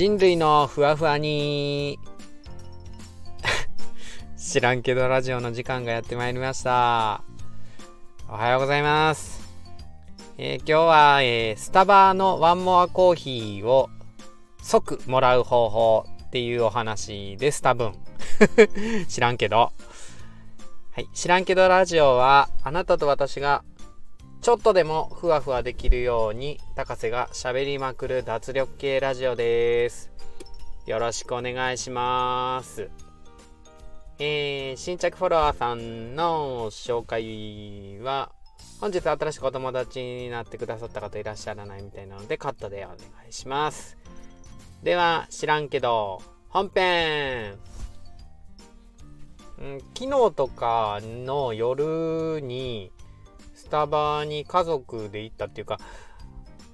人類のふわふわに。知らんけどラジオの時間がやってまいりました。おはようございます、えー、今日は、えー、スタバのワンモアコーヒーを即もらう方法っていうお話です。多分。知らんけど。はい知らんけどラジオはあなたと私がちょっとでもふわふわできるように高瀬が喋りまくる脱力系ラジオです。よろしくお願いします。えー、新着フォロワーさんの紹介は本日新しくお友達になってくださった方いらっしゃらないみたいなのでカットでお願いします。では知らんけど本編ん昨日とかの夜にタバに家族で行ったっていうか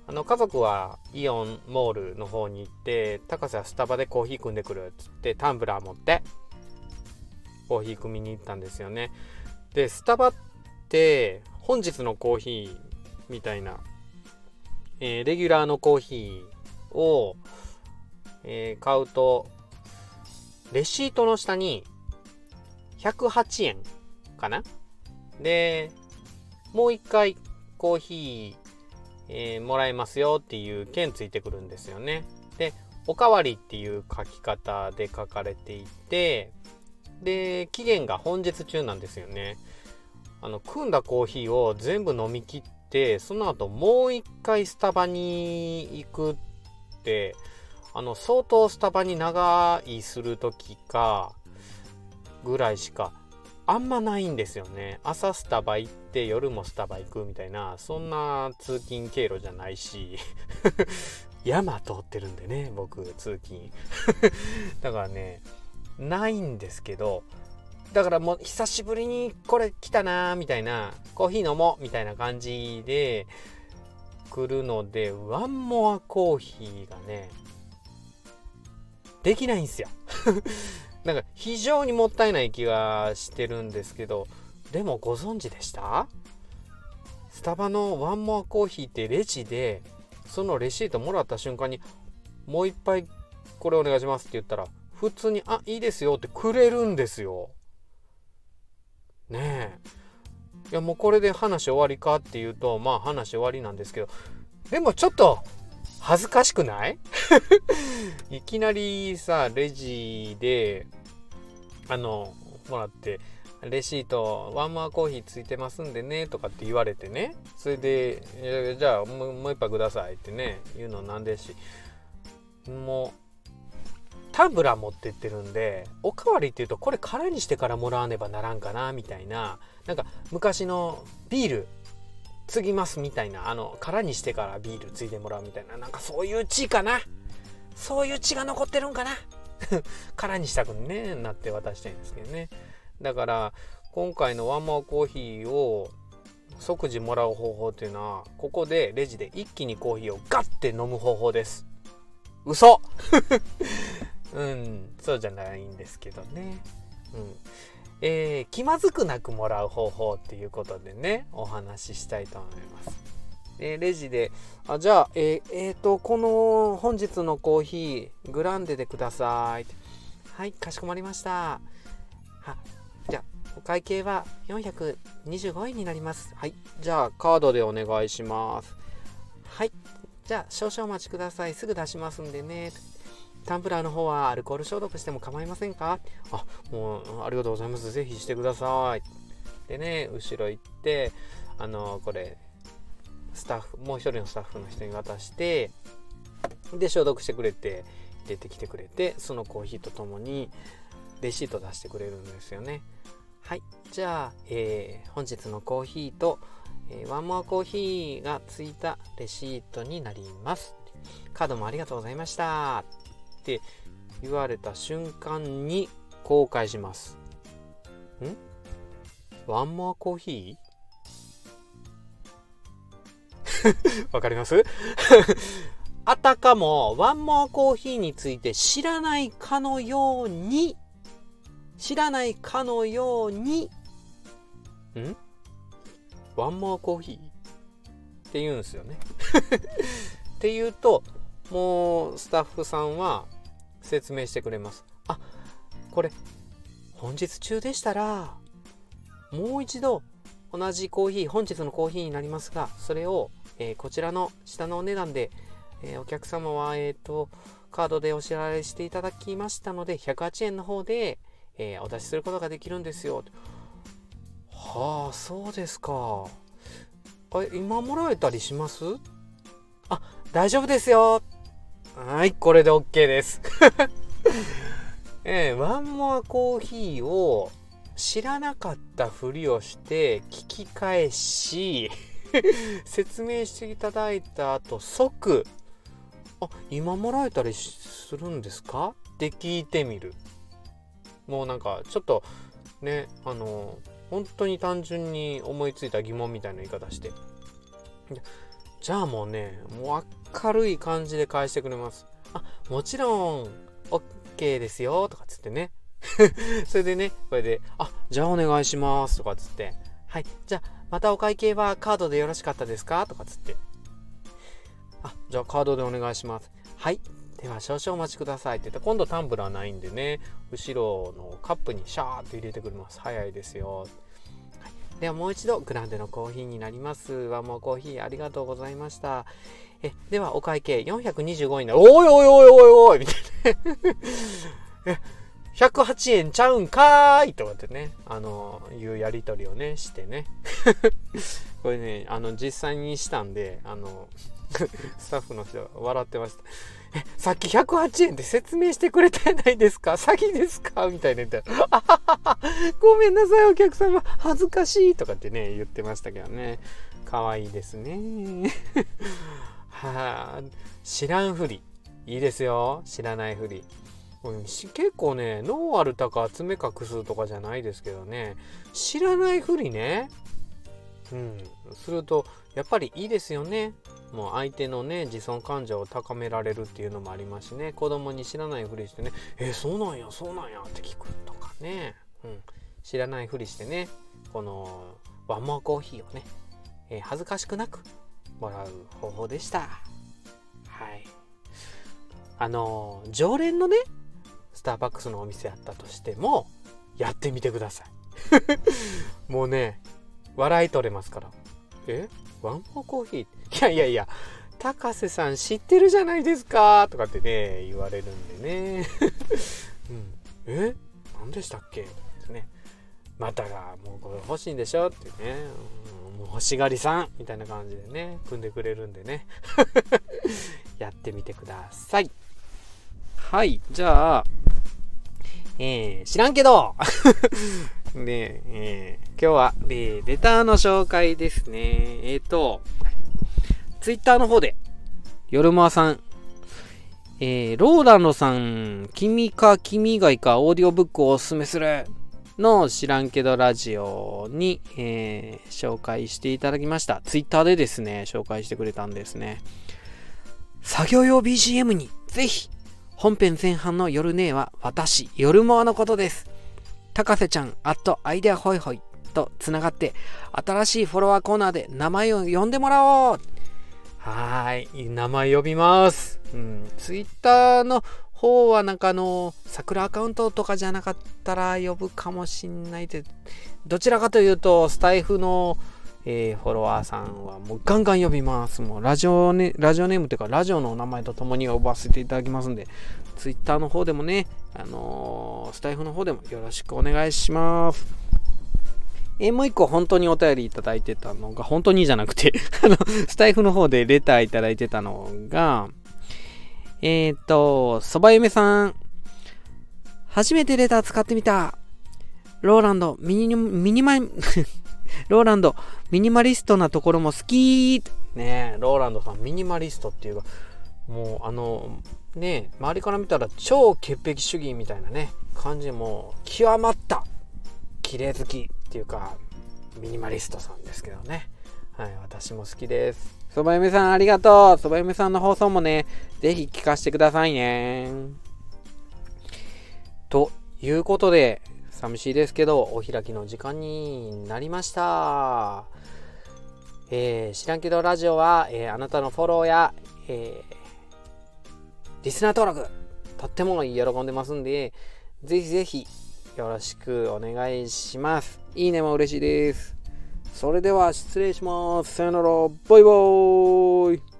あの家族はイオンモールの方に行って高瀬はスタバでコーヒー組んでくるっつってタンブラー持ってコーヒー組みに行ったんですよね。でスタバって本日のコーヒーみたいな、えー、レギュラーのコーヒーを、えー、買うとレシートの下に108円かな？でもう一回コーヒー、えー、もらえますよっていう券ついてくるんですよね。で、おかわりっていう書き方で書かれていて、で、期限が本日中なんですよね。あの、組んだコーヒーを全部飲み切って、その後もう一回スタバに行くって、あの、相当スタバに長居する時か、ぐらいしかあんまないんですよね。朝スタバ行って夜もスタバ行くみたいな、そんな通勤経路じゃないし、山通ってるんでね、僕、通勤。だからね、ないんですけど、だからもう久しぶりにこれ来たなーみたいな、コーヒー飲もうみたいな感じで来るので、ワンモアコーヒーがね、できないんすよ。なんか非常にもったいない気がしてるんですけどでもご存知でした？スタバのワンモアコーヒーってレジでそのレシートもらった瞬間にもう一杯これお願いしますって言ったら普通にあいいですよってくれるんですよ。ねえ。いやもうこれで話終わりかっていうとまあ話終わりなんですけどでもちょっと恥ずかしくない？いきなりさレジであのもらってレシートワンマーコーヒーついてますんでねとかって言われてね。それでじゃあもうもう一杯くださいってね言うのなんでし。もうタブラ持ってってるんでおかわりっていうとこれ空にしてからもらわねばならんかなみたいな。なんか昔のビール継ぎますみたいなあの空にしてからビール継いでもらうみたいな。なんかそういう血かな。そういう血が残ってるんかな。空にしたくねなって渡したいんですけどね。だから今回のワンマーコーヒーを即時もらう方法っていうのはここでレジで一気にコーヒーをガッて飲む方法です。嘘。うんそうじゃないんですけどね。うん。えー、気まずくなくもらう方法っていうことでねお話ししたいと思いますえー、レジで、あ、じゃあ、えー、えー、と、この本日のコーヒー、グランデでください。はい、かしこまりました。は、じゃあ、お会計は425円になります。はい、じゃあ、カードでお願いします。はい、じゃあ、少々お待ちください。すぐ出しますんでね。タンブラーの方はアルコール消毒しても構いませんか？あ、もう、ありがとうございます。ぜひしてください。でね、後ろ行って、あの、これ、スタッフもう一人のスタッフの人に渡してで消毒してくれて出てきてくれてそのコーヒーとともにレシート出してくれるんですよね。はい。じゃあ、えー、本日のコーヒーと、えー、ワンモアコーヒーがついたレシートになります。カードもありがとうございました。って言われた瞬間に公開します。ん？ワンモアコーヒー？わかります？あたかもワンモアコーヒーについて知らないかのように知らないかのようにん？ワンモアコーヒー？って言うんですよね。って言うともうスタッフさんは説明してくれます。あこれ本日中でしたらもう一度同じコーヒー本日のコーヒーになりますがそれを、えー、こちらの下のお値段で、えー、お客様はえ、ー、とカードでお支払いしていただきましたので108円の方で、えお出しすることができるんですよ。はあそうですか。あ今もらえたりします？あ大丈夫ですよ。はいこれで OK です。えー、ワンモアコーヒーを知らなかったふりをして聞き返し 説明していただいた後即あ今もらえたりするんですか？って聞いてみる。もうなんかちょっとねあの本当に単純に思いついた疑問みたいな言い方して。じゃあもうねもう明るい感じで返してくれます。あもちろん OK ですよとかっつってね。それでねこれであじゃあお願いしますとかっつって。はいじゃあまたお会計はカードでよろしかったですか？とかつって。あじゃあカードでお願いします。はいでは少々お待ちください。って言って今度タンブラーないんでね後ろのカップにシャーって入れてくれます。早いですよ。ではもう一度グランデのコーヒーになります。ワンモコーヒーありがとうございました。えではお会計425円だ。おいおいおいおいおいみたいな。108円ちゃうんかーい。とかってね、あの、いうやりとりをね、してね。これね、あの、実際にしたんで、あの、スタッフの人笑ってました。さっき108円で説明してくれたじゃないですか？詐欺ですか？みたいな言ったら、あははは、ごめんなさいお客様、恥ずかしいとかってね、言ってましたけどね。可愛いですね。はあ、知らんふり。いいですよ。知らないふり。結構ね、ノーアルタか爪隠すとかじゃないですけどね、知らないふりね、うん、すると、やっぱりいいですよね。もう相手のね、自尊感情を高められるっていうのもありますしね、子供に知らないふりしてね、えー、そうなんや、そうなんやって聞くとかね、うん、知らないふりしてね、このワンモアコーヒーをね、えー、恥ずかしくなくもらう方法でした。はい。あのー、常連のね、スターバックスのお店やったとしても、やってみてください。もうね、笑い取れますから。え？ワンモーコーヒー？いやいやいや、高瀬さん知ってるじゃないですかとかってね、言われるんでね。うん、え？何でしたっけ？とかってね。またが、もうこれ欲しいんでしょってね。もう欲しがりさんみたいな感じでね、組んでくれるんでね。やってみてください。はい、じゃあ、えー、知らんけどで、えー、今日は、えー、レターの紹介ですね。えっ、ー、と、ツイッターの方で、夜間さん、えー、ローランドさん、君か君以外かオーディオブックをおすすめするの知らんけどラジオに、えー、紹介していただきました。ツイッターでですね、紹介してくれたんですね。作業用 BGM にぜひ本編前半の夜ねえは私、夜モアのことです。高瀬ちゃん、アットアイデアホイホイとつながって、新しいフォロワーコーナーで名前を呼んでもらおうはい、名前呼びます。うん、ツイッターの方はなんかあの、桜アカウントとかじゃなかったら呼ぶかもしんないで、どちらかというと、スタイフのえー、フォロワーさんはもうガンガン呼びます。もうラジオネラジオネームというかラジオのお名前とともに呼ばせていただきますんで、ツイッターの方でもね、あのー、スタイフの方でもよろしくお願いします。えー、もう一個本当にお便りいただいてたのが、本当にじゃなくて あの、スタイフの方でレターいただいてたのが、えっ、と、そばゆめさん、初めてレター使ってみた。ローランド、ミニ、ミニマイ、ローランド、ミニマリストなところも好きねローランドさん、ミニマリストっていうか、もうあの、ね周りから見たら超潔癖主義みたいなね、感じも極まった綺麗好きっていうか、ミニマリストさんですけどね。はい、私も好きです。そば嫁さんありがとう。そば嫁さんの放送もね、ぜひ聞かせてくださいね。ということで、寂しいですけど、お開きの時間になりました。えー、知らんけどラジオは、えー、あなたのフォローや、えリスナー登録とっても喜んでますんで、ぜひぜひよろしくお願いします。いいねも嬉しいです。それでは失礼します。さよなら。バイバーイ。